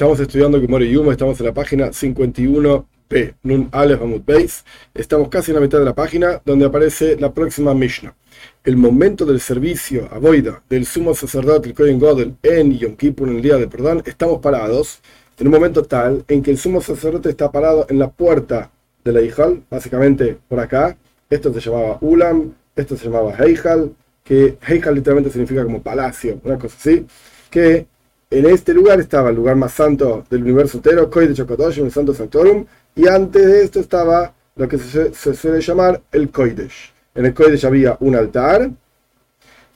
Estamos estudiando Gemore Yuma, estamos en la página 51p, Nun Aleph Amud Beis. Estamos casi en la mitad de la página donde aparece la próxima Mishnah. El momento del servicio a Boida del sumo sacerdote, el Kohen Godel, en Yom Kippur, en el día de perdón, estamos parados en un momento tal en que el sumo sacerdote está parado en la puerta de la Hijal, básicamente por acá. Esto se llamaba Ulam, esto se llamaba Heijal, que Heijal literalmente significa como palacio, una cosa así, que en este lugar estaba el lugar más santo del universo entero, Kodesh HaKadoshim, el Santo Sanctorum, y antes de esto estaba lo que se, suele llamar el Kodesh. En el Kodesh había un altar,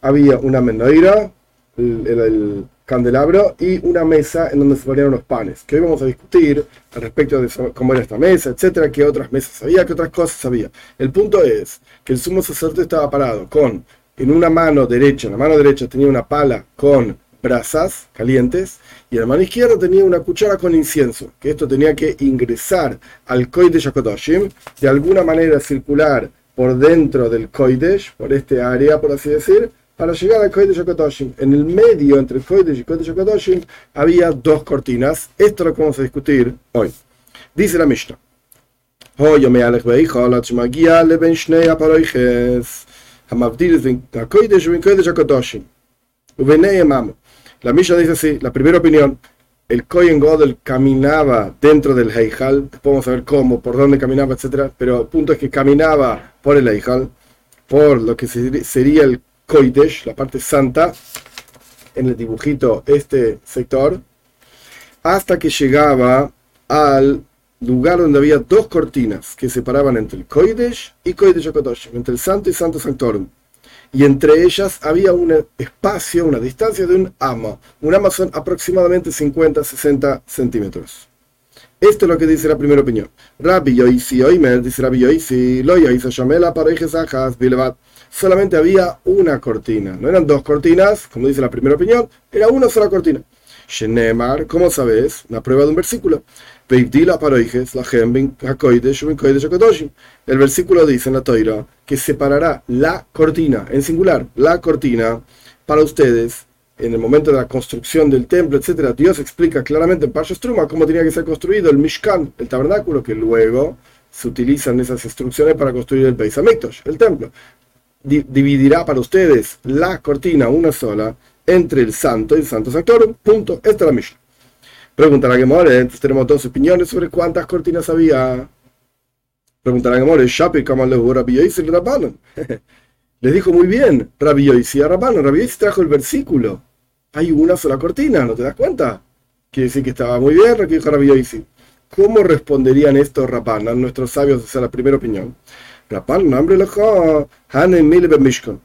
había una menoira, el, candelabro y una mesa en donde se ponían los panes, que hoy vamos a discutir al respecto de cómo era esta mesa, etcétera, qué otras mesas había, qué otras cosas había. El punto es que el sumo sacerdote estaba parado con, en una mano derecha, en la mano derecha tenía una pala con brasas calientes y la mano izquierda tenía una cuchara con incienso, que esto tenía que ingresar al Kodesh HaKadoshim de alguna manera circular por dentro del Kodesh, por este área, por así decir, para llegar al Kodesh HaKadoshim. En el medio entre el Kodesh y Kodesh HaKadoshim había dos cortinas. Esto es lo vamos a discutir hoy. Dice la Mishnah. La Misha dice así, la primera opinión, el Kohen Godel caminaba dentro del Heijal, podemos saber cómo, por dónde caminaba, etc. Pero el punto es que caminaba por el Heijal, por lo que sería el Koidesh, la parte santa, en el dibujito este sector, hasta que llegaba al lugar donde había dos cortinas que separaban entre el Koidesh y Koidesh entre el Santo y Santo Sanctorum y entre ellas había un espacio, una distancia de un ama. Un ama son aproximadamente 50-60 centímetros. Esto es lo que dice la primera opinión. Rabbi Yoisi Oimer, dice Rabbi Yoisi, lo Yoisi Shamela para Bilevat. Solamente había una cortina. No eran dos cortinas, como dice la primera opinión, era una sola cortina. Shenemar, ¿cómo sabes? Una prueba de un versículo. El versículo dice en la toira que separará la cortina, en singular, la cortina para ustedes en el momento de la construcción del templo, etc. Dios explica claramente en Parsha Struma cómo tenía que ser construido el Mishkan, el tabernáculo, que luego se utilizan esas instrucciones para construir el Beis el templo. dividirá para ustedes la cortina, una sola, entre el santo y el santo sanctorum. Punto. Esta es la Mishnah. Pregunta la Gemore, entonces tenemos dos opiniones sobre cuántas cortinas había. Pregunta la Gemore, Shapi le Rabbi y Rabbanon. Les dijo muy bien, Rabbi Yoisi a Rabbanon. Rabbi trajo el versículo. Hay una sola cortina, ¿no te das cuenta? Quiere decir que estaba muy bien lo que dijo Rabbi Yoisi. ¿Cómo responderían estos Rabbanan, nuestros sabios, esa es la primera opinión? Rabbanan, hambre lejo, Hanen Mile Mishkan,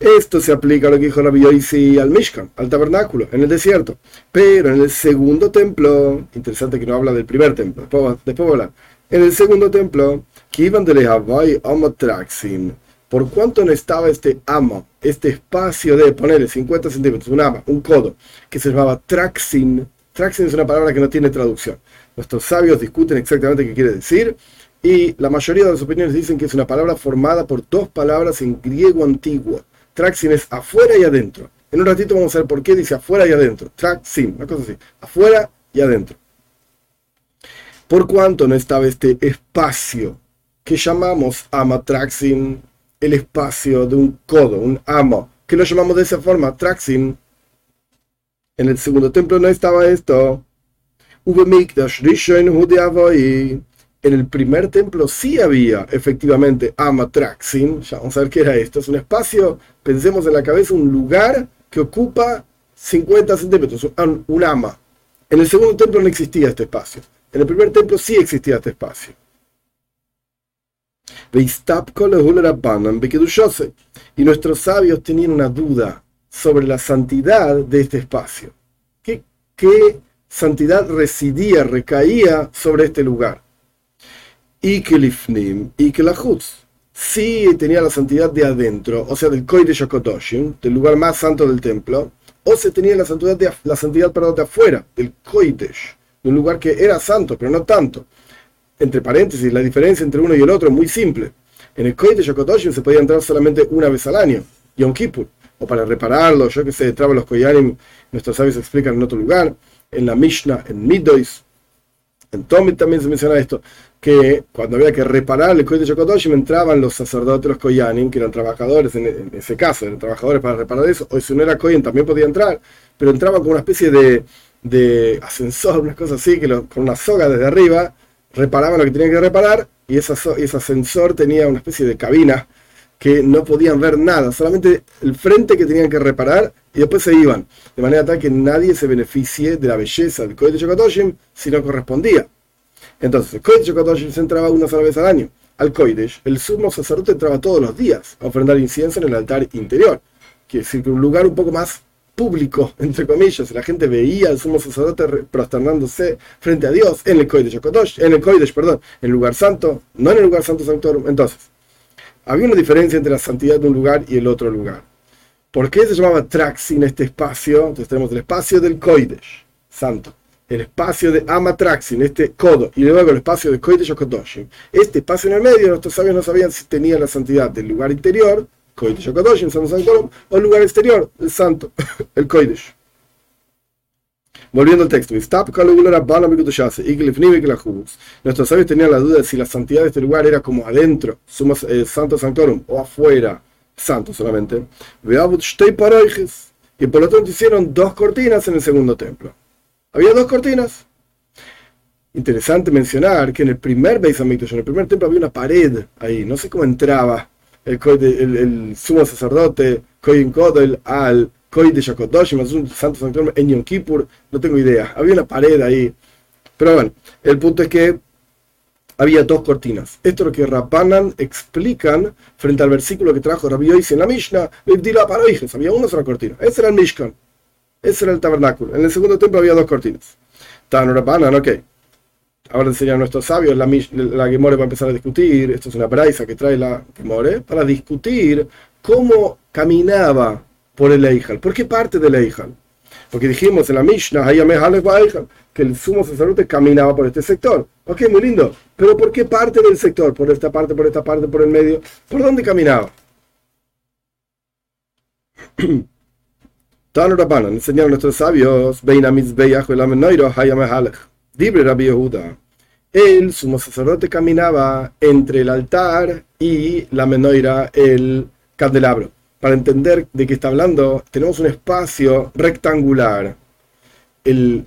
esto se aplica a lo que dijo Rabbi Yoisi al Mishkan, al tabernáculo, en el desierto. Pero en el segundo templo, interesante que no habla del primer templo, después, después hablar. En el segundo templo, que iban de Traxin. ¿Por cuánto no estaba este amo, este espacio de ponerle 50 centímetros, un ama, un codo, que se llamaba Traxin? Traxin es una palabra que no tiene traducción. Nuestros sabios discuten exactamente qué quiere decir y la mayoría de las opiniones dicen que es una palabra formada por dos palabras en griego antiguo Traxin es afuera y adentro. En un ratito vamos a ver por qué dice afuera y adentro. Traxin, una cosa así. Afuera y adentro. Por cuánto no estaba este espacio que llamamos amatraxin, el espacio de un codo, un amo, que lo llamamos de esa forma, traxin. En el segundo templo no estaba esto. En el primer templo sí había efectivamente Amatraxin. Ya vamos a ver qué era esto. Es un espacio, pensemos en la cabeza, un lugar que ocupa 50 centímetros, un ama. En el segundo templo no existía este espacio. En el primer templo sí existía este espacio. Y nuestros sabios tenían una duda sobre la santidad de este espacio. ¿Qué, qué santidad residía, recaía sobre este lugar? Y que lifnim y que la Jutz. Sí tenía la santidad de adentro, o sea, del Kodesh Shakotoshim, del lugar más santo del templo, o se tenía la santidad de, la santidad perdón, de afuera, del Kodesh, de un lugar que era santo, pero no tanto. Entre paréntesis, la diferencia entre uno y el otro es muy simple. En el Kodesh Shakotoshim se podía entrar solamente una vez al año, Yom Kippur. o para repararlo, yo que sé, traba los Koyanim, nuestros sabios explican en otro lugar, en la Mishnah, en Midois, en Tomit también se menciona esto, que cuando había que reparar el Kodesh Yokodoshim entraban los sacerdotes, los Koyanim, que eran trabajadores, en, ese caso, eran trabajadores para reparar eso, o si no era Koyen también podía entrar, pero entraban con una especie de, de ascensor, unas cosas así, que con una soga desde arriba reparaban lo que tenían que reparar y, esa, ese ascensor tenía una especie de cabina que no podían ver nada, solamente el frente que tenían que reparar y después se iban, de manera tal que nadie se beneficie de la belleza del Kodesh Yokodoshim si no correspondía. Entonces, el Kodesh Yokodoshim se entraba una sola vez al año. Al Kodesh, el sumo sacerdote entraba todos los días a ofrendar incienso en el altar interior, quiere decir que un lugar un poco más público, entre comillas, la gente veía al sumo sacerdote prosternándose frente a Dios en el Kodesh en el Kodesh, perdón, en el lugar santo, no en el lugar santo sanctorum. Entonces, había una diferencia entre la santidad de un lugar y el otro lugar. ¿Por qué se llamaba Traxin este espacio? Entonces tenemos el espacio del Kodesh, santo, el espacio de Amatraxin, este codo, y luego el espacio de Kodesh o Kodoshim. Este espacio en el medio, nuestros sabios no sabían si tenía la santidad del lugar interior Kodesh Kodoshim, Santo Santorum, o el lugar exterior, el santo, el Kodesh. Volviendo al texto, nuestros sabios tenían la duda de si la santidad de este lugar era como adentro, sumo eh, Santo Santorum, o afuera, santo solamente. Y por lo tanto hicieron dos cortinas en el segundo templo. Había dos cortinas. Interesante mencionar que en el primer Beis en el primer templo había una pared ahí, no sé cómo entraba el, el, sumo sacerdote, Koyin Kodel, al Koy de Shakodoshim, un santo santuario en Yom Kippur, no tengo idea. Había una pared ahí. Pero bueno, el punto es que había dos cortinas. Esto es lo que Rapanan explican frente al versículo que trajo Rabbi Yoisi en la Mishnah, había una sola cortina. Ese era el Mishkan. Ese era el tabernáculo. En el segundo templo había dos cortinas. Tan Rapanan, ok ahora enseñan nuestros sabios, la, la Gemore va a empezar a discutir, esto es una braisa que trae la Gemore, para discutir cómo caminaba por el Eijal. ¿Por qué parte del Eijal? Porque dijimos en la Mishnah, que el sumo sacerdote caminaba por este sector. Ok, muy lindo. Pero ¿por qué parte del sector? ¿Por esta parte, por esta parte, por el medio? ¿Por dónde caminaba? enseñaron nuestros sabios, Libre Rabbi Yehuda. El sumo sacerdote caminaba entre el altar y la menoira, el candelabro. Para entender de qué está hablando, tenemos un espacio rectangular. El,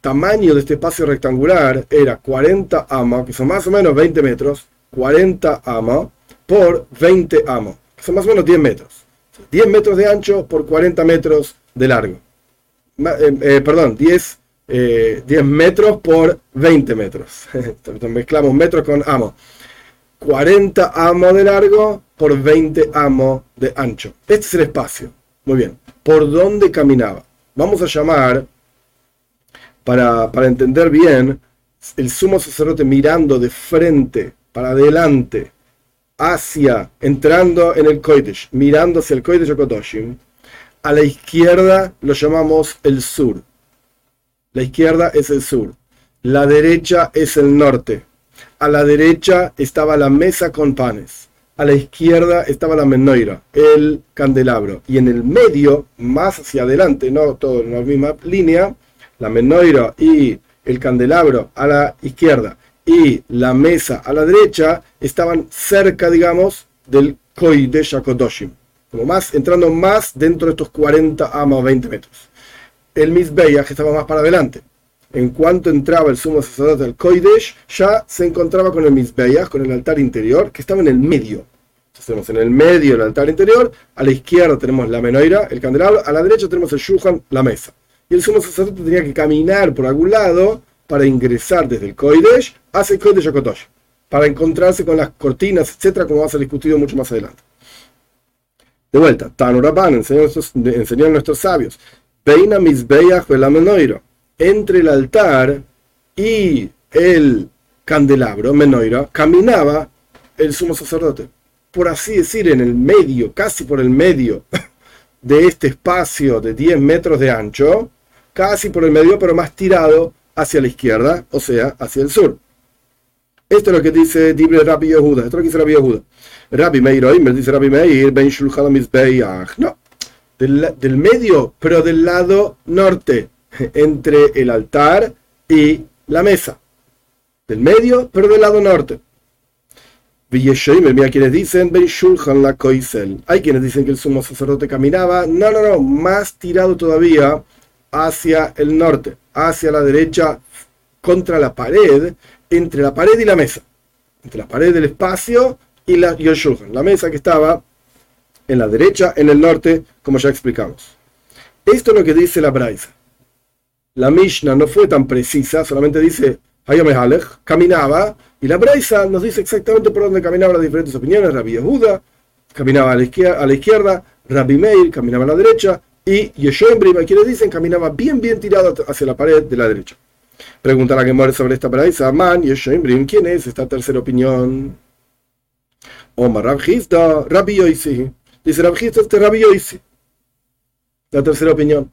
tamaño de este espacio rectangular era 40 amos, que son más o menos 20 metros, 40 amos por 20 amos, que son más o menos 10 metros. 10 metros de ancho por 40 metros de largo. Eh, eh, perdón, 10 10 eh, metros por 20 metros. Mezclamos metros con amo. 40 amos de largo por 20 amos de ancho. Este es el espacio. Muy bien. ¿Por dónde caminaba? Vamos a llamar, para, para entender bien, el sumo sacerdote mirando de frente, para adelante, hacia, entrando en el Kodesh, mirando hacia el Kodesh Kodoshim. A la izquierda lo llamamos el sur. La izquierda es el sur. La derecha es el norte. A la derecha estaba la mesa con panes. A la izquierda estaba la menoira, el candelabro. Y en el medio, más hacia adelante, no todo en la misma línea, la menoira y el candelabro a la izquierda y la mesa a la derecha estaban cerca, digamos, del Koi de Shakodoshim. Como más, entrando más dentro de estos 40 a 20 metros el Mizbeach estaba más para adelante. En cuanto entraba el sumo sacerdote del Koidesh, ya se encontraba con el Mizbeach, con el altar interior, que estaba en el medio. Entonces tenemos en el medio el altar interior, a la izquierda tenemos la menoira, el candelabro, a la derecha tenemos el Shuhan, la mesa. Y el sumo sacerdote tenía que caminar por algún lado para ingresar desde el Koidesh hacia el Koidesh Yokotosh, para encontrarse con las cortinas, etcétera, como va a ser discutido mucho más adelante. De vuelta, Tanuraban enseñó, enseñaron nuestros sabios Peina la Entre el altar y el candelabro, Menoira, caminaba el sumo sacerdote. Por así decir, en el medio, casi por el medio de este espacio de 10 metros de ancho, casi por el medio, pero más tirado hacia la izquierda, o sea, hacia el sur. Esto es lo que dice Dibre Rabbi Yehuda. Esto es lo que dice Rabbi Yehuda. Rabbi Meir, dice Rabbi Meir, Ben Shulchan No, del, del medio, pero del lado norte, entre el altar y la mesa. Del medio, pero del lado norte. Mira quienes dicen, la Hay quienes dicen que el sumo sacerdote caminaba, no, no, no, más tirado todavía hacia el norte, hacia la derecha, contra la pared, entre la pared y la mesa. Entre la pared del espacio y, la, y la mesa que estaba en la derecha, en el norte, como ya explicamos. Esto es lo que dice la Braisa. La Mishnah no fue tan precisa, solamente dice caminaba, y la Braisa nos dice exactamente por dónde caminaban las diferentes opiniones. Rabbi Yehuda caminaba a la izquierda Rabbi Meir caminaba a la derecha, y Yeshua Brima, quienes dicen, caminaba bien, bien tirado hacia la pared de la derecha. Pregunta a que muere sobre esta Braisa, Man, Yeshua Brim, ¿quién es esta tercera opinión? Omar Rabjista, Rabbi Yoisi. Dice Rabjista, este Rabbi Yoisi. La tercera opinión.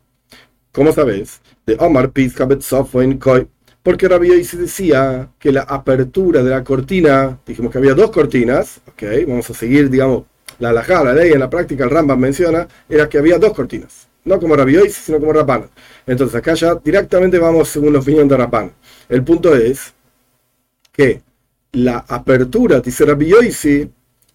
¿Cómo sabes? De Omar Pizka en Koi porque Rabbi Yoisi decía que la apertura de la cortina, dijimos que había dos cortinas, ok, vamos a seguir, digamos, la alajá, la ley, en la práctica el Rambam menciona, era que había dos cortinas, no como Rabbi Yoisi, sino como Rabban. Entonces acá ya directamente vamos según la opinión de Rabban. El punto es que la apertura, dice Rabbi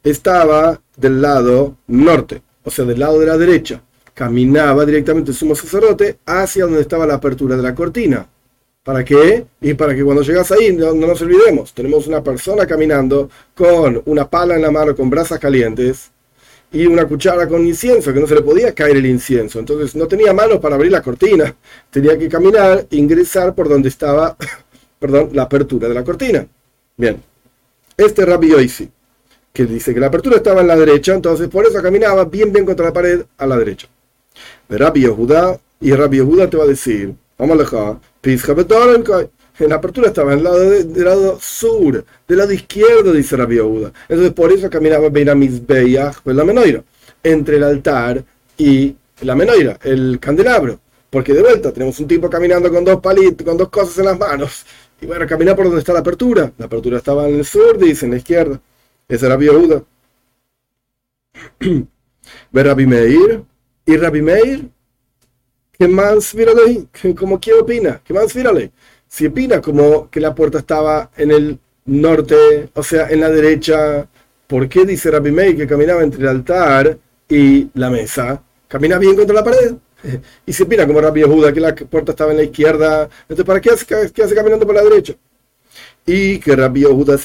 estaba del lado norte, o sea, del lado de la derecha. Caminaba directamente el sumo sacerdote hacia donde estaba la apertura de la cortina. ¿Para qué? Y para que cuando llegas ahí no, nos olvidemos, tenemos una persona caminando con una pala en la mano con brasas calientes y una cuchara con incienso, que no se le podía caer el incienso. Entonces no tenía manos para abrir la cortina, tenía que caminar, ingresar por donde estaba, perdón, la apertura de la cortina. Bien, este Rabbi Yoisi, que dice que la apertura estaba en la derecha, entonces por eso caminaba bien, bien contra la pared a la derecha. De Rabbi Yehuda, y Rabbi Yehuda te va a decir, vamos a la apertura estaba en lado, del lado sur, del lado izquierdo, dice Rabbi Yehuda. Entonces por eso caminaba pues, la menoira, entre el altar y la menoira, el candelabro. Porque de vuelta tenemos un tipo caminando con dos palitos, con dos cosas en las manos. Y bueno, caminar por donde está la apertura. La apertura estaba en el sur, dice, en la izquierda. Ese era Rabbi Yehuda. Ve Rabbi Meir. Y Rabbi Meir ¿Qué más mírale? ¿Cómo quién opina? ¿Qué más mírale? Si opina como que la puerta estaba en el norte, o sea, en la derecha, ¿por qué dice Rabbi Meir que caminaba entre el altar y la mesa? Camina bien contra la pared. Y si opina como Rabbi Yehuda que la puerta estaba en la izquierda, entonces ¿para qué hace, qué hace caminando por la derecha? Y que Rabbi Yehuda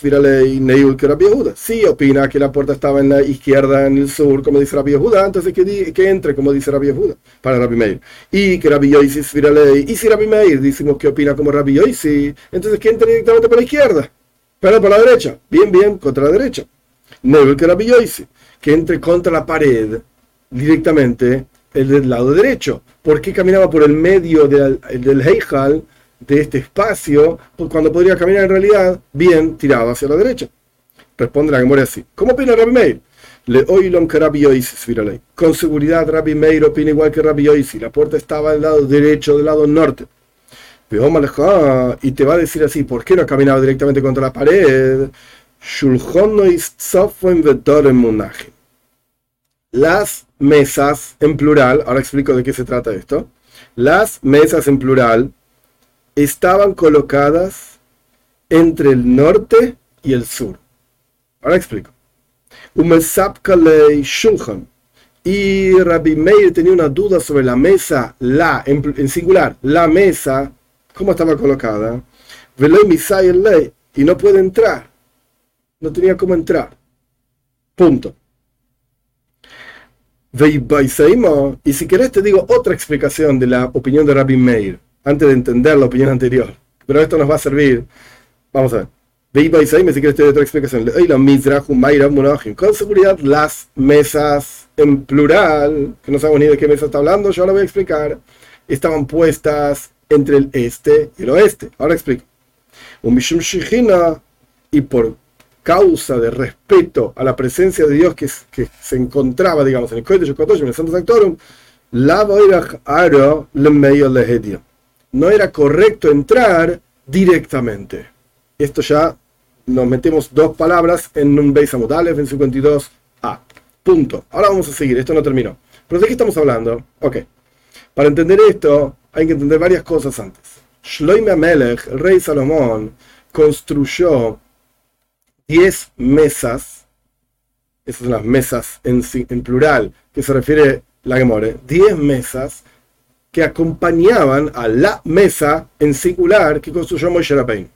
y Neil que Rabbi Yehuda. Si opina que la puerta estaba en la izquierda, en el sur, como dice Rabbi Yehuda, entonces que, que entre, como dice Rabbi Yehuda, para Rabbi Meir. Y que Rabbi Yoisi ley Y si Rabbi Meir decimos que opina como Rabbi Yoisi, entonces que entre directamente por la izquierda. Pero por la derecha. Bien, bien, contra la derecha. Neil que Rabbi Yoisi. Que entre contra la pared directamente el del lado derecho. porque caminaba por el medio del, del Heijal? De este espacio pues, cuando podría caminar en realidad bien tirado hacia la derecha. Responde la memoria así. ¿Cómo opina Rabbi Meir? Le oilom que Rabbi ley. Con seguridad Rabbi Meir opina igual que Rabbi Yoisi. La puerta estaba del lado derecho, del lado norte. Y te va a decir así, ¿por qué no caminaba directamente contra la pared? Las mesas en plural, ahora explico de qué se trata esto. Las mesas en plural estaban colocadas entre el norte y el sur. Ahora explico. Shulchan. Y Rabbi Meir tenía una duda sobre la mesa, la, en, singular, la mesa, cómo estaba colocada. Y no puede entrar. No tenía cómo entrar. Punto. Y si querés te digo otra explicación de la opinión de Rabbi Meir antes de entender la opinión anterior. Pero esto nos va a servir. Vamos a ver. me si quieres otra explicación. Con seguridad, las mesas en plural, que no sabemos ni de qué mesa está hablando, yo ahora voy a explicar, estaban puestas entre el este y el oeste. Ahora explico. Un y por causa de respeto a la presencia de Dios que, que se encontraba, digamos, en el Kodesh en el Santo Sanctorum, la Aro le medio lehedio no era correcto entrar directamente. Esto ya nos metemos dos palabras en un Beis en 52a. Punto. Ahora vamos a seguir, esto no terminó. ¿Pero de qué estamos hablando? Ok. Para entender esto, hay que entender varias cosas antes. Shloime Amelech, el rey Salomón, construyó 10 mesas, esas son las mesas en, en plural, que se refiere la Gemore, 10 mesas que acompañaban a la mesa en singular que construyó Moshe Rabbeinu.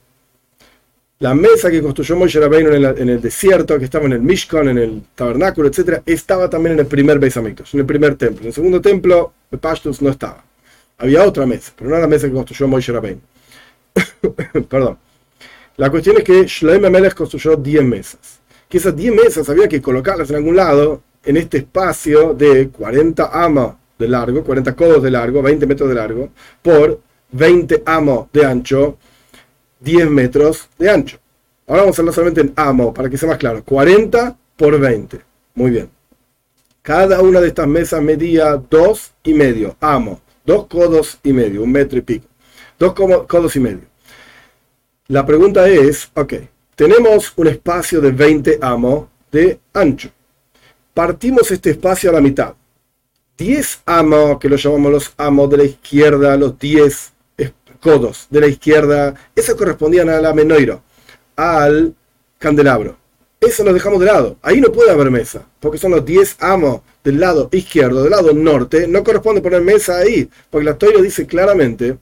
La mesa que construyó Moshe Rabbeinu en, el desierto, que estaba en el Mishkan, en el tabernáculo, etc., estaba también en el primer Beis en el primer templo. En el segundo templo, Pashtus no estaba. Había otra mesa, pero no la mesa que construyó Moshe Rabbeinu. Perdón. La cuestión es que Shloim Amelech construyó 10 mesas. Que esas 10 mesas había que colocarlas en algún lado, en este espacio de 40 amos de largo, 40 codos de largo, 20 metros de largo, por 20 amos de ancho, 10 metros de ancho. Ahora vamos a hablar solamente en amo, para que sea más claro. 40 por 20. Muy bien. Cada una de estas mesas medía 2 y medio, amo. 2 codos y medio, un metro y pico. 2 codos y medio. La pregunta es, ok, tenemos un espacio de 20 amos de ancho. Partimos este espacio a la mitad. 10 amos, que lo llamamos los amos de la izquierda, los 10 codos de la izquierda, eso correspondían a la menoiro, al candelabro. Eso lo dejamos de lado. Ahí no puede haber mesa, porque son los 10 amos del lado izquierdo, del lado norte. No corresponde poner mesa ahí, porque la toiro dice claramente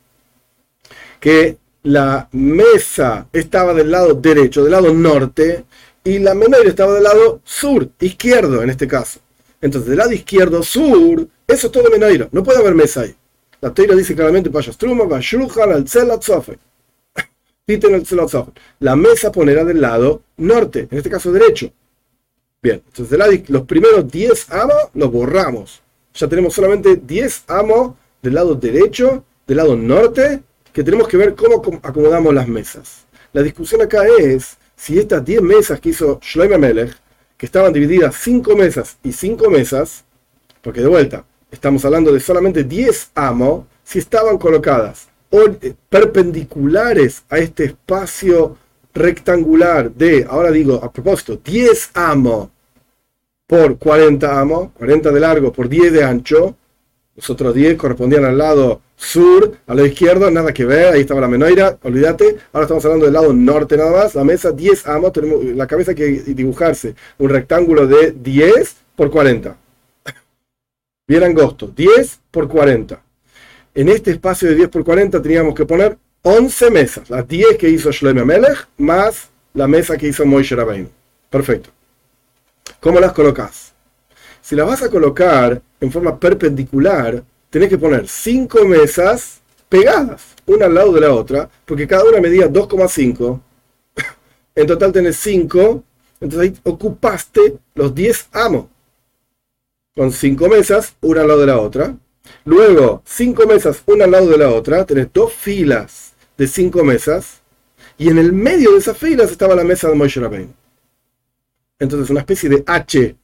que la mesa estaba del lado derecho, del lado norte, y la menoiro estaba del lado sur, izquierdo en este caso. Entonces, del lado izquierdo, sur, eso es todo menoiro. No puede haber mesa ahí. La Teira dice claramente, La mesa ponerá del lado norte, en este caso derecho. Bien, entonces los primeros 10 amos los borramos. Ya tenemos solamente 10 amos del lado derecho, del lado norte, que tenemos que ver cómo acomodamos las mesas. La discusión acá es si estas 10 mesas que hizo Shloime Melech, que estaban divididas 5 mesas y 5 mesas, porque de vuelta, estamos hablando de solamente 10 amos, si estaban colocadas eh, perpendiculares a este espacio rectangular de, ahora digo a propósito, 10 amos por 40 amos, 40 de largo por 10 de ancho, los otros 10 correspondían al lado sur, a lado izquierdo, nada que ver, ahí estaba la menoira, olvídate, ahora estamos hablando del lado norte nada más, la mesa 10 amos, tenemos la cabeza que dibujarse un rectángulo de 10 por 40 bien angosto, 10 por 40. En este espacio de 10 por 40 teníamos que poner 11 mesas, las 10 que hizo Shlomo Melech más la mesa que hizo Moishe Rabbeinu. Perfecto. ¿Cómo las colocas? Si las vas a colocar en forma perpendicular, tenés que poner 5 mesas pegadas, una al lado de la otra, porque cada una medía 2,5. En total tenés 5, entonces ahí ocupaste los 10 amos con cinco mesas, una al lado de la otra. Luego, cinco mesas, una al lado de la otra. Tenés dos filas de cinco mesas. Y en el medio de esas filas estaba la mesa de Moshe Rabbeinu. Entonces, una especie de H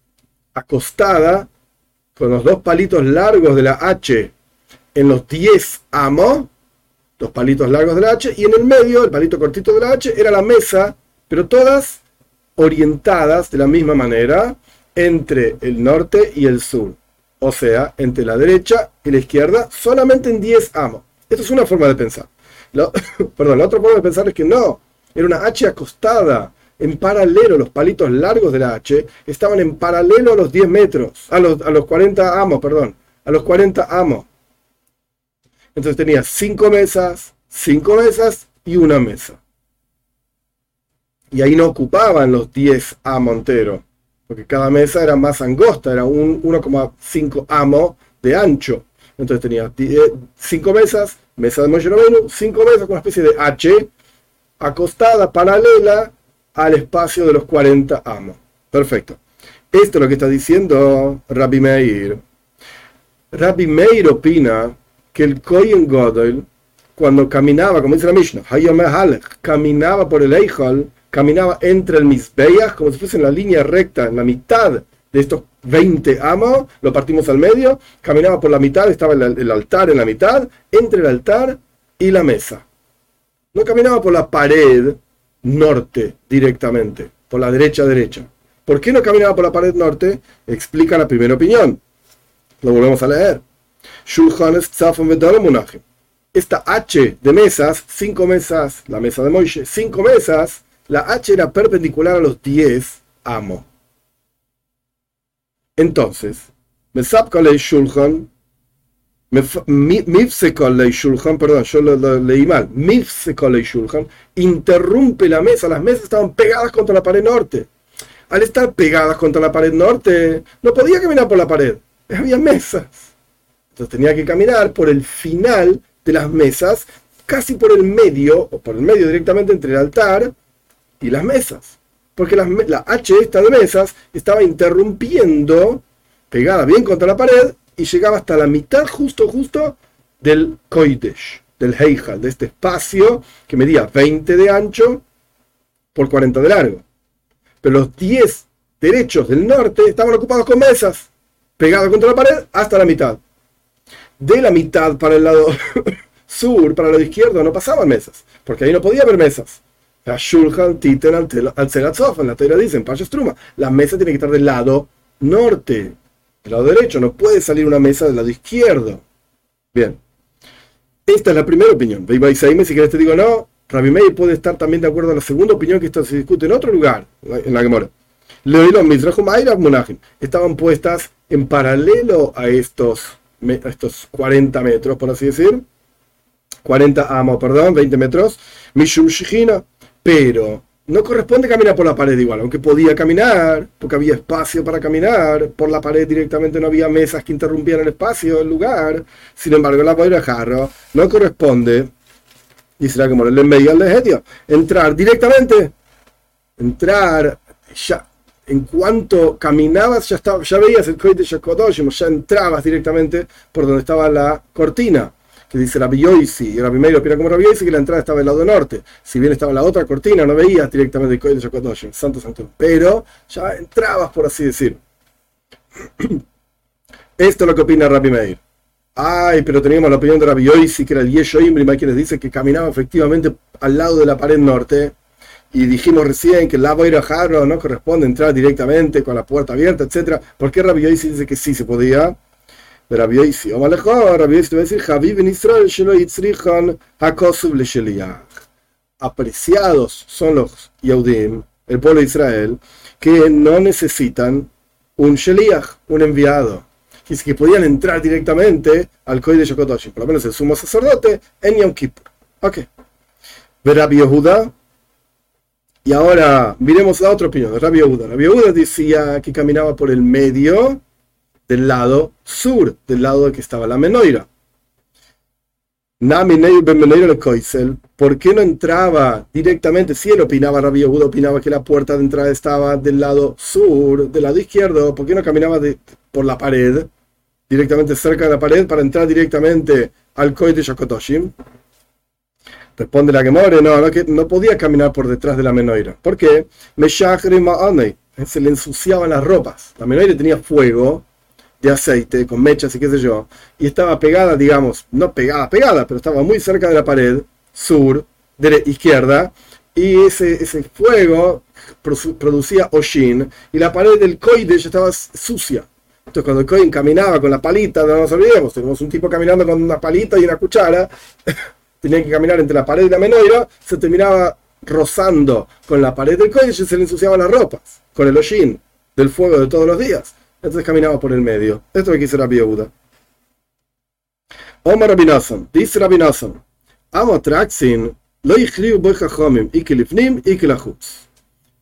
acostada, con los dos palitos largos de la H en los 10 amos, dos palitos largos de la H, y en el medio, el palito cortito de la H, era la mesa, pero todas orientadas de la misma manera, entre el norte y el sur, o sea, entre la derecha y la izquierda, solamente en 10 amos. Esto es una forma de pensar. perdón, la otra forma de pensar es que no, era una H acostada, en paralelo, los palitos largos de la H estaban en paralelo a los 10 metros, a los, a los 40 amos, perdón, a los 40 amos. Entonces tenía 5 mesas, 5 mesas y una mesa. Y ahí no ocupaban los 10 amos enteros porque cada mesa era más angosta, era un 1,5 amo de ancho. Entonces tenía 5 mesas, mesa de Moshe 5 mesas con una especie de H acostada, paralela al espacio de los 40 amos. Perfecto. Esto es lo que está diciendo Rabbi Meir. Rabbi Meir opina que el Kohen Godel, cuando caminaba, como dice la Mishnah, caminaba por el Eichel, caminaba entre el Mizbeach como si fuese en la línea recta, en la mitad de estos 20 amos, lo partimos al medio, caminaba por la mitad, estaba el, altar en la mitad, entre el altar y la mesa. No caminaba por la pared norte directamente, por la derecha derecha. ¿Por qué no caminaba por la pared norte? Explica la primera opinión. Lo volvemos a leer. Esta H de mesas, cinco mesas, la mesa de Moishe, cinco mesas, la H era perpendicular a los 10 amo. Entonces, Mesapkalei Shulchan, Mifsekalei Shulchan, perdón, yo lo, leí mal, Shulchan, interrumpe la mesa, las mesas estaban pegadas contra la pared norte. Al estar pegadas contra la pared norte, no podía caminar por la pared, había mesas. Entonces tenía que caminar por el final de las mesas, casi por el medio, o por el medio directamente entre el altar y las mesas porque la, H esta de mesas estaba interrumpiendo, pegada bien contra la pared, y llegaba hasta la mitad, justo, justo, del Koidesh, del Heijal, de este espacio que medía 20 de ancho por 40 de largo. Pero los 10 derechos del norte estaban ocupados con mesas, pegadas contra la pared hasta la mitad. De la mitad para el lado sur, para el lado izquierdo, no pasaban mesas, porque ahí no podía haber mesas. La Shulchan Titen en la teoría la mesa tiene que estar del lado norte, del lado derecho, no puede salir una mesa del lado izquierdo. Bien, esta es la primera opinión. Si quieres te digo no, Rabbi Meir puede estar también de acuerdo a la segunda opinión que esto se discute en otro lugar, en la Gemora. Estaban puestas en paralelo a estos, estos 40 metros, por así decir. 40 amos, perdón, 20 metros. Mishum Shihina pero no corresponde caminar por la pared igual, aunque podía caminar, porque había espacio para caminar, por la pared directamente no había mesas que interrumpieran el espacio, el lugar. Sin embargo, la de jarro no corresponde, dice la que en medio del entrar directamente, entrar ya. En cuanto caminabas, ya, estaba, ya veías el coite de ya entrabas directamente por donde estaba la cortina que dice Rabbi Yoisi, y Rabbi Meir opina como Rabbi Yoisi que la entrada estaba del lado norte. Si bien estaba en la otra cortina, no veías directamente el Kohen de Shakodoshim, Santo Santo. Pero ya entrabas, por así decir. Esto es lo que opina Rabbi Meir. Ay, pero teníamos la opinión de Rabbi Yoisi, que era el Yesho Imrim, quienes dice que caminaba efectivamente al lado de la pared norte. Y dijimos recién que el lado Jarro no corresponde entrar directamente con la puerta abierta, etc. ¿Por qué Rabbi Yoisi dice que sí se podía? O mejor, Rabbi Yosi te va a decir, Javib en Israel, Shelo Yitzrihan, Hakosub le Apreciados son los Yehudim, el pueblo de Israel, que no necesitan un Sheliach, un enviado. Y que podían entrar directamente al Koi de Shokotoshi, por lo menos el sumo sacerdote, en Yom Kippur. Ok. Rabbi Yehuda. Y ahora miremos la otra opinión de Rabbi Yehuda. Rabbi Yehuda decía que caminaba por el medio del lado sur, del lado que estaba la menoira. ¿Por qué no entraba directamente? Si él opinaba, Rabbi Yehuda opinaba que la puerta de entrada estaba del lado sur, del lado izquierdo, ¿por qué no caminaba por la pared, directamente cerca de la pared, para entrar directamente al Koi de Shakotoshim? Responde la Gemore, no, no, no podía caminar por detrás de la menoira. ¿Por qué? Se le ensuciaban las ropas. La menoira tenía fuego de aceite, con mechas y qué sé yo, y estaba pegada, digamos, no pegada, pegada, pero estaba muy cerca de la pared, sur, de izquierda, y ese, ese fuego producía Oshin, y la pared del Koide ya estaba sucia. Entonces cuando el Koide caminaba con la palita, no nos olvidemos, tenemos un tipo caminando con una palita y una cuchara, tenía que caminar entre la pared y la menoira, se terminaba rozando con la pared del Koide y se le ensuciaban las ropas, con el Oshin del fuego de todos los días. Entonces caminaba por el medio. Esto que dice Rabbi Yehuda. Omar Rabinasan, dice Rabinasan, Amotraxin, lo ichriu boichachomim, ikilifnim, ikilachutz.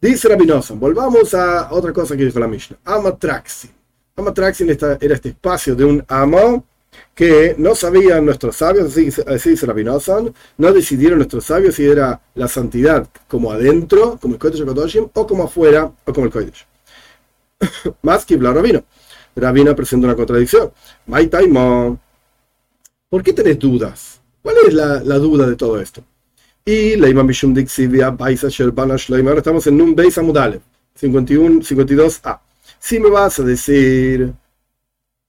Dice Rabinasan, volvamos a otra cosa que dijo la Mishnah. Amatraxin. Amatraxin era este espacio de un amo que no sabían nuestros sabios, así, dice Rabinasan, no decidieron nuestros sabios si era la santidad como adentro, como el Kodesh o como afuera, o como el Kodesh. Más que Rabino. Rabino presenta una contradicción. ¿Por qué tenés dudas? ¿Cuál es la, duda de todo esto? Y la Imam Bishum Dixivia, Baisa Sherbana Ahora estamos en un Beis Amudale, 51, 52a. Si me vas a decir,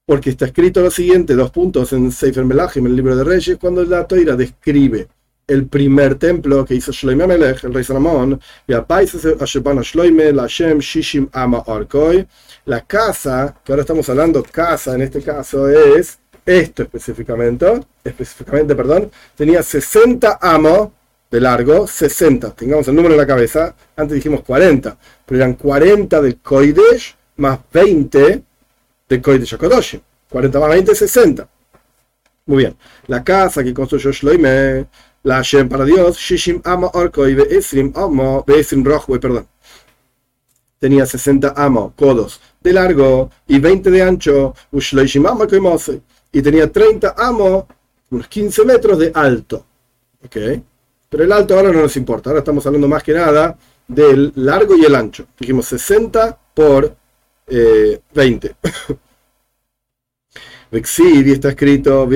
porque está escrito lo siguiente, dos puntos en Sefer Melachim, en el libro de Reyes, cuando la Toira describe el primer templo que hizo Shloime Melech, el rey Salomón, y a Shloime, la Shem, Shishim, Ama, Arkoi. La casa, que ahora estamos hablando, casa en este caso es esto específicamente, específicamente, perdón, tenía 60 amos de largo, 60, tengamos el número en la cabeza, antes dijimos 40, pero eran 40 del Koidesh más 20 del Koidesh Kodoshim, 40 más 20, 60. Muy bien, la casa que construyó Shloime, la Hashem para Dios, Shishim Amo Orkoi, Beesrim Amo, Beesrim Rochwe, perdón. Tenía 60 amos, codos de largo y 20 de ancho, Ushloishim Amo y tenía 30 amos, unos 15 metros de alto. ¿Ok? Pero el alto ahora no nos importa, ahora estamos hablando más que nada del largo y el ancho. Dijimos 60 por eh, 20. y está escrito,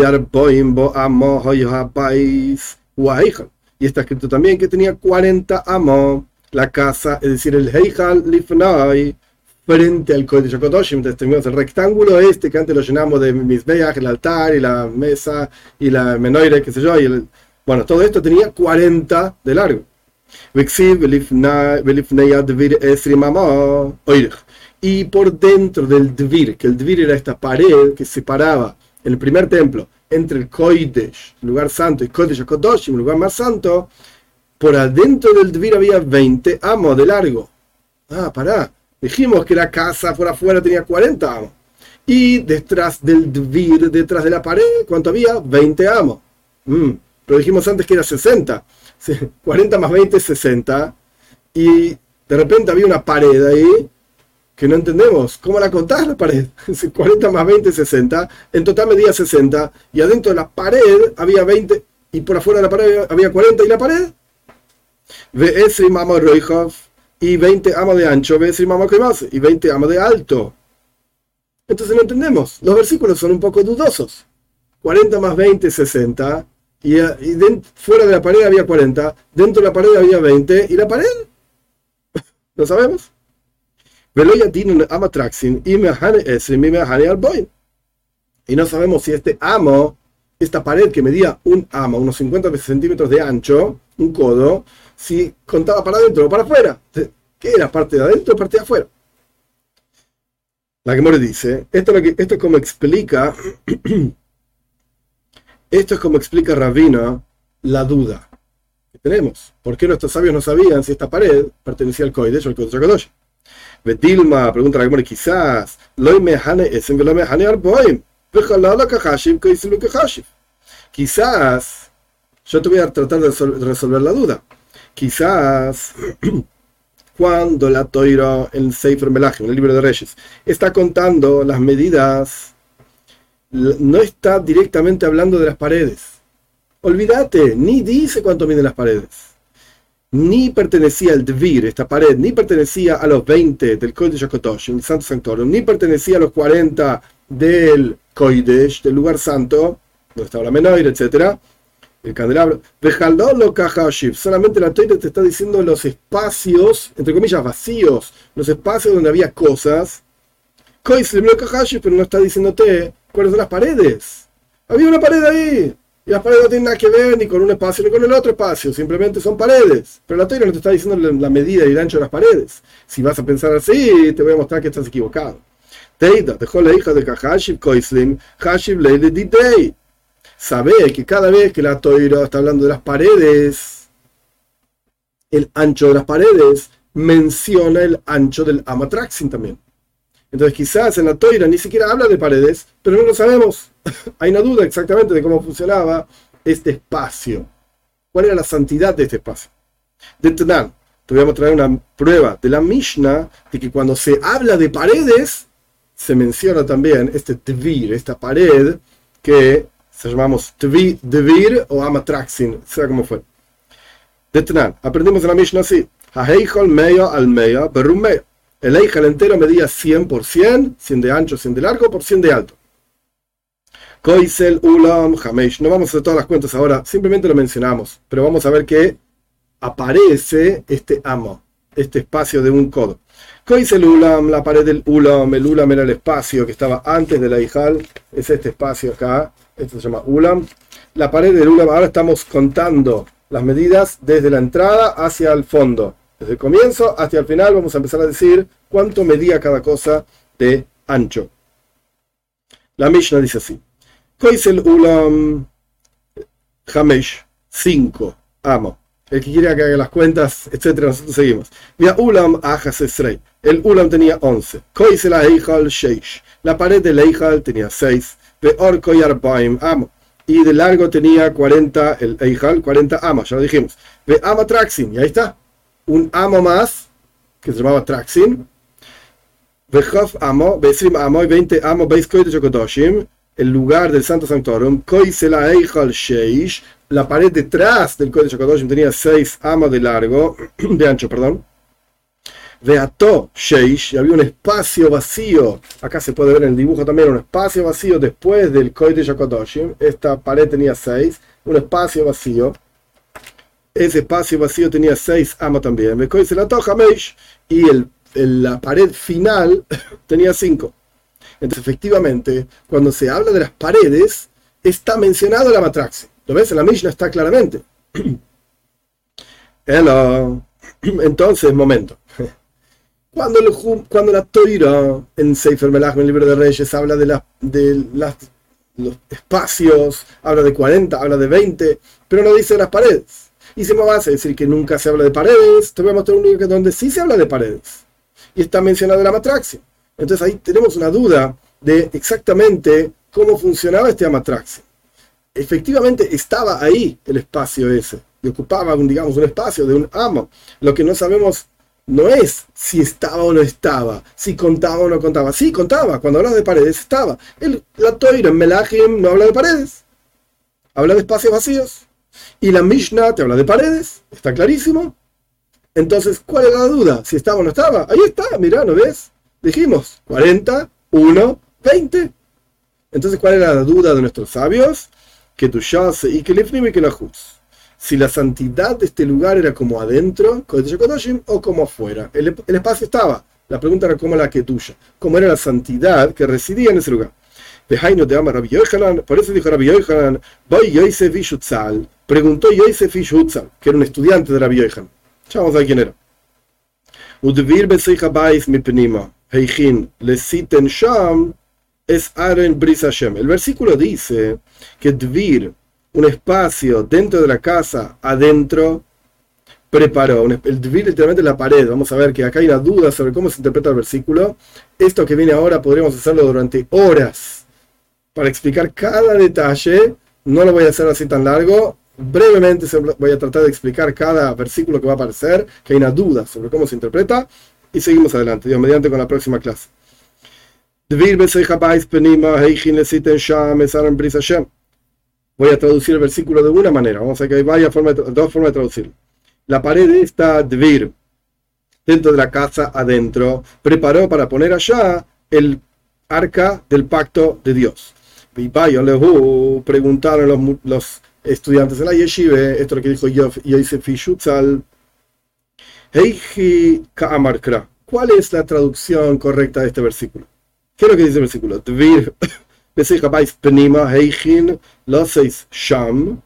y está escrito también que tenía 40 amos la casa, es decir, el Heijal Lifnai, frente al Kodesh Kodoshim. Tenemos el rectángulo este que antes lo llenamos de Mizbeach, el altar y la mesa y la menoire, qué sé yo. Y el, bueno, todo esto tenía 40 de largo. Y por dentro del Dvir, que el Dvir era esta pared que separaba el primer templo entre el Kodesh, lugar santo, y Kodesh Kodoshim, el lugar más santo, por adentro del Dvir había 20 amos de largo. Ah, pará. Dijimos que la casa por afuera tenía 40 amos. Y detrás del dvir, detrás de la pared, ¿cuánto había? 20 amos. Mm, pero dijimos antes que era 60. 40 más 20 es 60. Y de repente había una pared ahí que no entendemos. ¿Cómo la contás la pared? 40 más 20 es 60. En total medía 60. Y adentro de la pared había 20. Y por afuera de la pared había 40. ¿Y la pared? Ve ese mamá y 20 amos de ancho, y 20 amos de alto. Entonces no entendemos. Los versículos son un poco dudosos. 40 más 20, 60. Y, y fuera de la pared había 40. Dentro de la pared había 20. ¿Y la pared? ¿Lo sabemos? Y no sabemos si este amo, esta pared que medía un amo, unos 50 centímetros de ancho, un codo, si contaba para adentro o para afuera. ¿Qué era parte de adentro o parte de afuera? La que More dice, esto es, lo que, esto es como explica, esto es como explica Rabina la duda que tenemos. ¿Por qué nuestros sabios no sabían si esta pared pertenecía al Kodesh o al Kodesh Betilma, pregunta la quizás, Quizás, yo te voy a tratar de resolver la duda quizás cuando la Toira, en Sefer Melachim, en el libro de Reyes, está contando las medidas, no está directamente hablando de las paredes. Olvídate, ni dice cuánto miden las paredes. Ni pertenecía al Dvir, esta pared, ni pertenecía a los 20 del Kodesh Kotosh, el Santo Sanctorum, ni pertenecía a los 40 del Kodesh, del lugar santo, donde estaba la menor, etcétera el candelabro. Solamente la Torah te está diciendo los espacios, entre comillas, vacíos, los espacios donde había cosas. Pero no está diciéndote cuáles son las paredes. Había una pared ahí. Y las paredes no tienen nada que ver ni con un espacio ni con el otro espacio. Simplemente son paredes. Pero la Torah no te está diciendo la medida y el ancho de las paredes. Si vas a pensar así, te voy a mostrar que estás equivocado. Teida dejó la hija de Kahashib Koislim, Hashib Leile Didei sabe que cada vez que la Toira está hablando de las paredes, el ancho de las paredes menciona el ancho del Amatraxin también. Entonces quizás en la Toira ni siquiera habla de paredes, pero no lo sabemos. Hay una duda exactamente de cómo funcionaba este espacio. ¿Cuál era la santidad de este espacio? De Tenan, te voy a mostrar una prueba de la Mishnah de que cuando se habla de paredes, se menciona también este Tvir, esta pared que se llamamos Devir o Amatraxin, sea como fue. Detnan, aprendimos en la Mishnah así. meya al meya, berum meya. El Eichel entero medía 100 por 100, 100 de ancho, 100 de largo, por 100 de alto. Koisel, Ulam, Hamesh. No vamos a hacer todas las cuentas ahora, simplemente lo mencionamos. Pero vamos a ver que aparece este amo, este espacio de un codo. Koisel Ulam, la pared del Ulam, el Ulam era el espacio que estaba antes de la Eichel, es este espacio acá, esto se llama Ulam. La pared del Ulam, ahora estamos contando las medidas desde la entrada hacia el fondo. Desde el comienzo hasta el final vamos a empezar a decir cuánto medía cada cosa de ancho. La Mishnah dice así. Koisel Ulam Hamesh 5 amo. El que quiera que haga las cuentas, etcétera, nosotros seguimos. Mira, Ulam Esrei. El Ulam tenía 11. Koisel Eichal Sheish. La pared del Eichal tenía 6. De Orko Yarbaim amo y de largo tenía 40, el Eijal, 40 amas, ya lo dijimos. De ama Traxin, y ahí está, un amo más, que se llamaba Traxin. Vejof amo, Besrim amo y 20 amo, Beis de Chokodoshim, el lugar del Santo Sanctorum, Koisela Eijal Sheish, la pared detrás del de Chokodoshim tenía 6 amos de largo, de ancho, perdón. Veató Sheish, y había un espacio vacío. Acá se puede ver en el dibujo también un espacio vacío después del de Yakodoshim. Esta pared tenía seis, un espacio vacío. Ese espacio vacío tenía seis amos también. y el, la pared final tenía cinco. Entonces, efectivamente, cuando se habla de las paredes, está mencionado la matraxi. ¿Lo ves? En la Mishnah está claramente. Hello. Entonces, momento. Cuando, cuando la Toira en Sefer Melach, en el libro de Reyes, habla de, la, de las, los espacios, habla de 40, habla de 20, pero no dice las paredes. Me vas a decir que nunca se habla de paredes, te voy a mostrar un libro donde sí se habla de paredes. Y está mencionada la matraxia. Entonces ahí tenemos una duda de exactamente cómo funcionaba este amatraxia. Efectivamente estaba ahí el espacio ese, y ocupaba, digamos, un espacio de un amo. Lo que no sabemos no es si estaba o no estaba, si contaba o no contaba. Sí, contaba. Cuando hablas de paredes, estaba. El, la Toira en Melachim no habla de paredes, habla de espacios vacíos. Y la Mishnah te habla de paredes, está clarísimo. Entonces, ¿cuál es la duda? Si estaba o no estaba. Ahí está, mira, ¿no ves? Dijimos 40, 1, 20. Entonces, ¿cuál era la duda de nuestros sabios? Que tu y que le y que si la santidad de este lugar era como adentro, o como afuera. El, espacio estaba. La pregunta era cómo la que tuya, cómo era la santidad que residía en ese lugar. Por eso dijo Rabbi Yochanan, voy Yosef Ishutzal. Preguntó Yosef Ishutzal, que era un estudiante de Rabbi Yochanan. Ya vamos a ver quién era. Udvir beseja bais mi penima, heichin lesiten sham, es Aaron Bris Hashem. El versículo dice que Dvir, un espacio dentro de la casa, adentro, preparó. el Dvir literalmente la pared. Vamos a ver que acá hay una duda sobre cómo se interpreta el versículo. Esto que viene ahora podríamos hacerlo durante horas para explicar cada detalle. No lo voy a hacer así tan largo. Brevemente voy a tratar de explicar cada versículo que va a aparecer, que hay una duda sobre cómo se interpreta. Y seguimos adelante, Dios mediante con la próxima clase. Voy a traducir el versículo de una manera. Vamos a ver que hay varias formas, dos formas de traducirlo. La pared está Dvir, dentro de la casa adentro, preparó para poner allá el arca del pacto de Dios. Preguntaron los, los estudiantes de la yeshive, esto es lo que dijo Yosef Shutzal, ¿Cuál es la traducción correcta de este versículo? ¿Qué es lo que dice el versículo? Dvir Sham.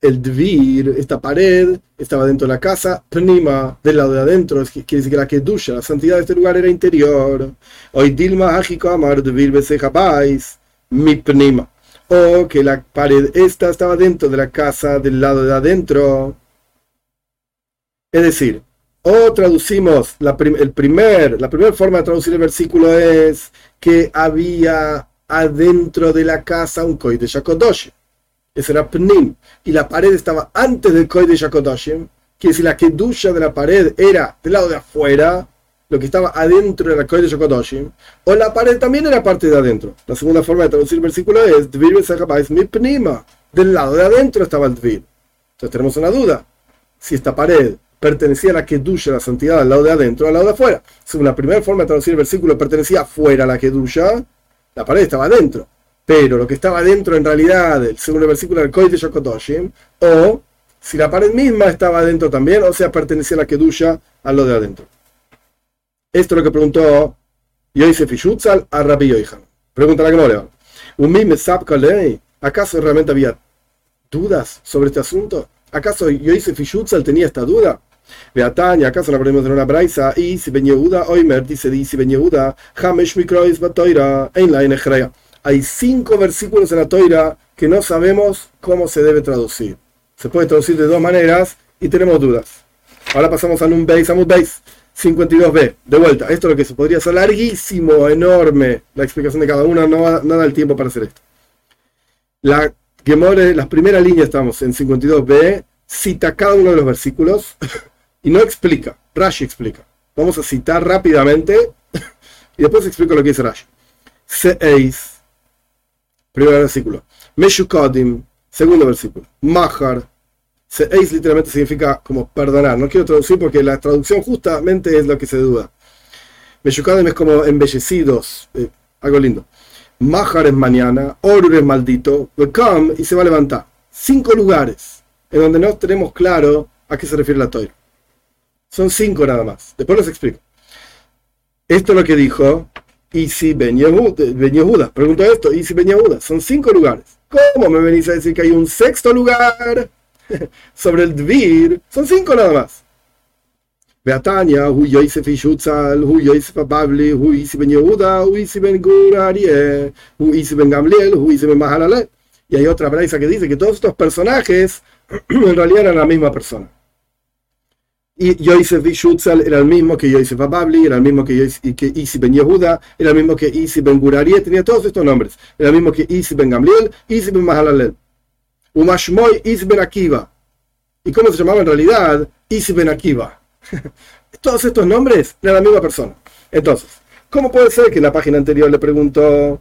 El Dvir, esta pared, estaba dentro de la casa, Pnima, del lado de adentro, quiere decir que la Kedusha, la santidad de este lugar era interior. Hoy Dilma Hajiko Amar Dvir mi Pnima. O que la pared esta estaba dentro de la casa del lado de adentro. Es decir, o traducimos la, el primer, la primera forma de traducir el versículo es que había adentro de la casa un Koi de Shakodoshim. Ese era Pnim. Y la pared estaba antes del Koi de Shakodoshim. Que si la Kedusha de la pared era del lado de afuera, lo que estaba adentro de la Koi de Shakodoshim, o la pared también era parte de adentro. La segunda forma de traducir el versículo es Dvir mi Pnima. Del lado de adentro estaba el Dvir. Entonces tenemos una duda. Si esta pared pertenecía a la Kedusha, la santidad, al lado de adentro, al lado de afuera. Según la primera forma de traducir el versículo, pertenecía afuera a la Kedusha, la pared estaba adentro. Pero lo que estaba adentro en realidad, según el versículo del Koy de Shokotoshim, o si la pared misma estaba adentro también, o sea, pertenecía a la Kedusha, a lo de adentro. Esto es lo que preguntó Yosef Shutzal a Rabbi Yoihan. Pregunta la que ¿Acaso realmente había dudas sobre este asunto? ¿Acaso Yosef y tenía esta duda? Beataña, acaso la ponemos en una braisa, y si Ben Yehuda, Oimer, dice, y si Ben Yehuda, Hamesh Mikrois Batoira, en la Enechrea. Hay cinco versículos en la Toira que no sabemos cómo se debe traducir. Se puede traducir de dos maneras y tenemos dudas. Ahora pasamos a un Beis, Amud Beis, 52b. De vuelta, esto es lo que se podría hacer larguísimo, enorme, la explicación de cada uno, no, da el tiempo para hacer esto. La Gemore, las primeras líneas estamos en 52b, cita cada uno de los versículos y no explica. Rashi explica. Vamos a citar rápidamente y después explico lo que dice Rashi. Seis, primer versículo. Meshukodim, segundo versículo. Mahar. Seis literalmente significa como perdonar. No quiero traducir porque la traducción justamente es lo que se duda. Meshukodim es como embellecidos, eh, algo lindo. Mahar es mañana, Orur es maldito, Welcome y se va a levantar. Cinco lugares en donde no tenemos claro a qué se refiere la toira. Son cinco nada más. Después les explico. Esto es lo que dijo Isi Ben Yehuda. Pregunto esto, Isi Ben Yehuda. Son cinco lugares. ¿Cómo me venís a decir que hay un sexto lugar sobre el Dvir? Son cinco nada más. Beatania, Hu Yosef Ishutzal, Hu Yosef Babli, Hu Isi Ben Yehuda, Hu Isi Ben Gurarie, Hu Isi Ben Gamliel, Hu Isi Ben Mahalalel. Y hay otra braisa que dice que todos estos personajes en realidad eran la misma persona. Y Yosef Vishutzal era el mismo que Yosef Ababli, era el mismo que, Isi Ben Yehuda, era el mismo que Isi Ben Gurarie, tenía todos estos nombres. Era el mismo que Isi Ben Gamliel, Isi Ben Mahalalel. Umashmoy Isi Ben Akiva. ¿Y cómo se llamaba en realidad? Isi Ben Akiva. todos estos nombres eran la misma persona. Entonces, ¿cómo puede ser que en la página anterior le preguntó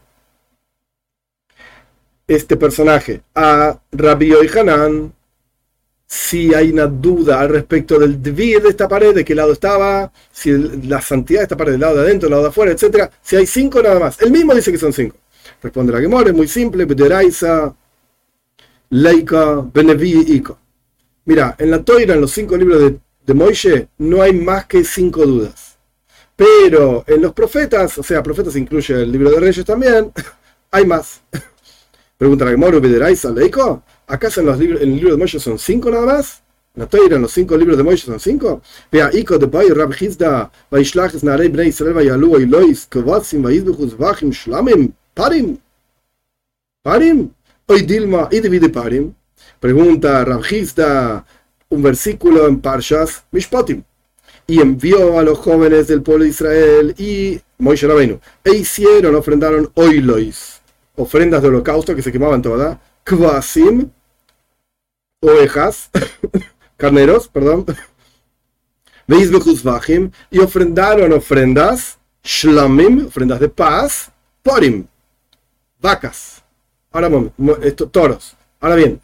este personaje a Rabbi Hanan si hay una duda al respecto del dvir de esta pared, de qué lado estaba, si la santidad de esta pared del lado de adentro, del lado de afuera, etc. Si hay cinco nada más. Él mismo dice que son cinco. Responde la Gemora, es muy simple, Bederaisa, Leika, Benevi y Iko. Mira, en la Toira, en los cinco libros de, de Moishe, no hay más que cinco dudas. Pero en los profetas, o sea, profetas incluye el libro de Reyes también, hay más. Pregunta la Gemora, Bederaisa, Leiko. ¿Acaso en, los libros, en el libro de Moisés son cinco nada más? ¿La Toira en los cinco libros de Moisés son cinco? Vea, Iko de Bay, Rab Hizda, Vaishlachis Narei Bnei Israel, Vayalu, Lois, Kovatzim, Vaizbuchus, Vachim, Shlamim, Parim. Parim. Hoy Dilma, y Parim. Pregunta Rab Hizda, un versículo en Parshas, Mishpatim. Y envió a los jóvenes del pueblo de Israel y Moisés Rabbeinu. E hicieron, ofrendaron Oilois, ofrendas de holocausto que se quemaban todas. Kvasim, ovejas, carneros, perdón, y ofrendaron ofrendas, shlamim, ofrendas de paz, porim, vacas. Ahora, esto, toros. Ahora bien,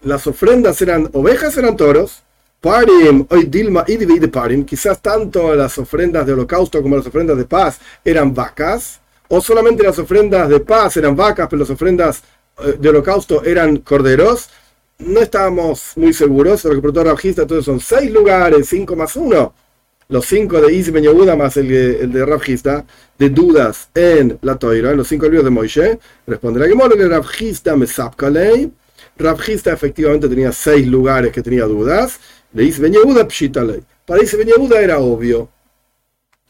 las ofrendas eran ovejas, eran toros, parim, hoy dilma y parim, quizás tanto las ofrendas de holocausto como las ofrendas de paz eran vacas, o solamente las ofrendas de paz eran vacas, pero las ofrendas eh, de holocausto eran corderos, no estábamos muy seguros, lo que preguntó Rabjista, entonces son seis lugares, cinco más uno, los cinco de Isi Yehuda más el, el de Rabjista, de dudas en la Toira, en los cinco libros de Moishe, responde la Gemora que Rabjista me sapkalei, Rabjista efectivamente tenía seis lugares que tenía dudas, de Isi Yehuda pshitalei, para Isi Yehuda era obvio.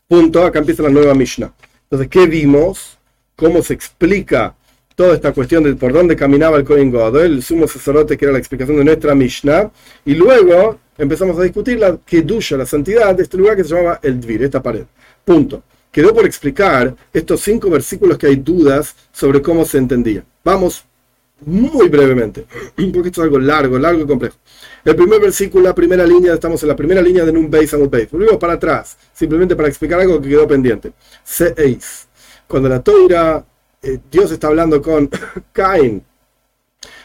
Punto, acá empieza la nueva Mishnah. Entonces, ¿qué vimos? ¿Cómo se explica toda esta cuestión de por dónde caminaba el Kohen Godel, el sumo sacerdote, que era la explicación de nuestra Mishnah, y luego empezamos a discutir la Kedusha, la santidad de este lugar que se llamaba el Dvir, esta pared. Punto. Quedó por explicar estos cinco versículos que hay dudas sobre cómo se entendían. Vamos muy brevemente, porque esto es algo largo, largo y complejo. El primer versículo, la primera línea, estamos en la primera línea de Nun Beis Amud Beis. Volvemos para atrás, simplemente para explicar algo que quedó pendiente. Seis. Cuando la Toira eh, Dios está hablando con Cain.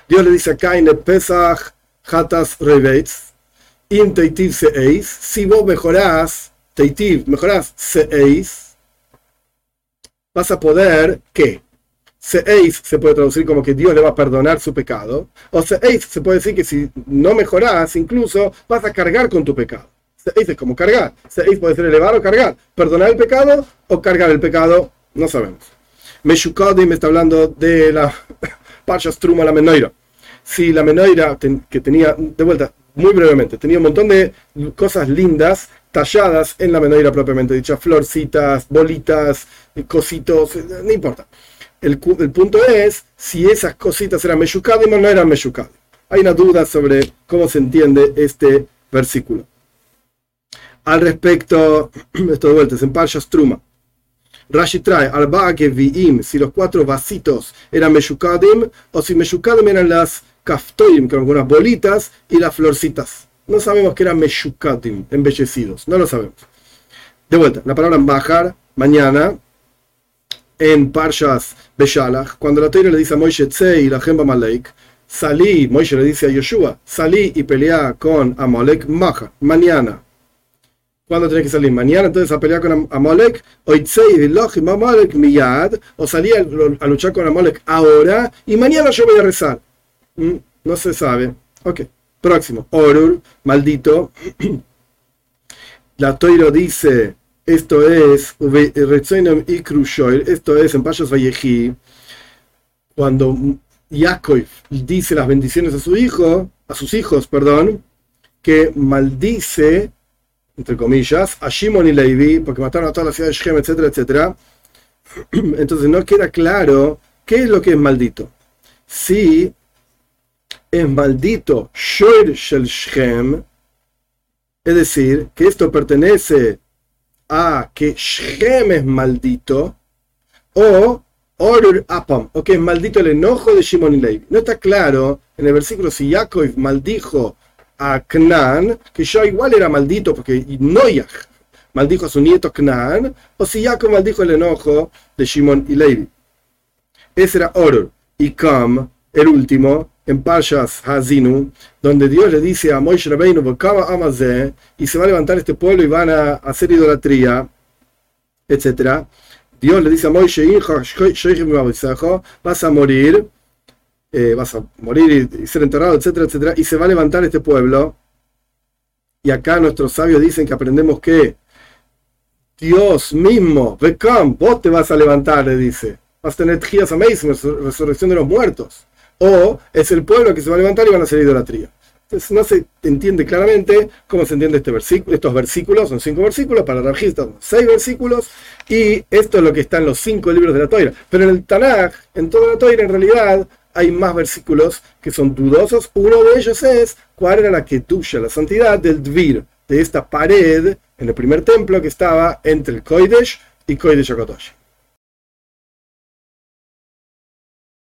Dios le dice a Cain, Pesach Hatas Rebeitz, Teitiv Seis, si vos mejorás, Teitiv, mejorás Seis, vas a poder, ¿qué? Seis se puede traducir como que Dios le va a perdonar su pecado, o Seis se puede decir que si no mejorás, incluso vas a cargar con tu pecado. Seis es como cargar. Seis puede ser elevar o cargar. Perdonar el pecado o cargar el pecado, no sabemos. Meshukadim está hablando de la Parshas Truma la Menoira. Si la Menoira que tenía, de vuelta, muy brevemente. Tenía un montón de cosas lindas talladas en la menorá propiamente dicha, florcitas, bolitas, cositos, no importa. El, punto es si esas cositas eran meyukadim o no eran meyukadim. Hay una duda sobre cómo se entiende este versículo. Al respecto, esto de vuelta, en Parshas Truma. Rashi trae Viim, si los cuatro vasitos eran meyukadim o si meyukadim eran las kaftoim, con algunas bolitas y las florcitas. No sabemos que eran meyukadim, embellecidos, no lo sabemos. De vuelta, la palabra bajar, mañana, en Parshas Beshalach, cuando la Torah le dice a Moishe Tzei y la Jemba Malek, salí, Moishe le dice a Yoshua, salí y pelea con Amalek, maja, mañana. ¿Cuándo tenés que salir? Mañana entonces a pelear con Amalek, Amalek miyad, o salí a, luchar con Amalek ahora, y mañana yo voy a rezar. Mm, no se sabe. Ok. Próximo. Orur, maldito. La Toiro dice, esto es, esto es en Pashas Vallejí, cuando Yaakov dice las bendiciones a su hijo, a sus hijos, perdón, que maldice, entre comillas, a Shimon y Levi, porque mataron a toda la ciudad de Shem, etcétera, etcétera. Entonces no queda claro qué es lo que es maldito. Si es maldito Shoir Shel Shem, es decir, que esto pertenece a que Shem es maldito, o Orur Apam, o que es maldito el enojo de Shimon y Levi. No está claro en el versículo si Yaakov maldijo a Knan, que yo igual era maldito porque Noyach maldijo a su nieto Knan, o si Jacob maldijo el enojo de Shimon y Levi. Ese era Orur. Y Kam, el último, en Pashas Hazinu, donde Dios le dice a Moishe Rabbeinu, y se va a levantar este pueblo y van a hacer idolatría, etc. Dios le dice a Moishe, vas a morir, eh, vas a morir y, ser enterrado, etcétera, etcétera, y se va a levantar este pueblo. Y acá nuestros sabios dicen que aprendemos que Dios mismo, vos te vas a levantar, le dice. Vas a tener Tjías resurrección de los muertos o es el pueblo que se va a levantar y van a hacer idolatría. Entonces no se entiende claramente cómo se entiende este versículo, estos versículos, son cinco versículos, para la son seis versículos, y esto es lo que está en los cinco libros de la Toira. Pero en el Tanakh, en toda la Toira, en realidad hay más versículos que son dudosos. Uno de ellos es cuál era la ketusha, la santidad del Dvir, de esta pared en el primer templo que estaba entre el Koidesh y Koidesh.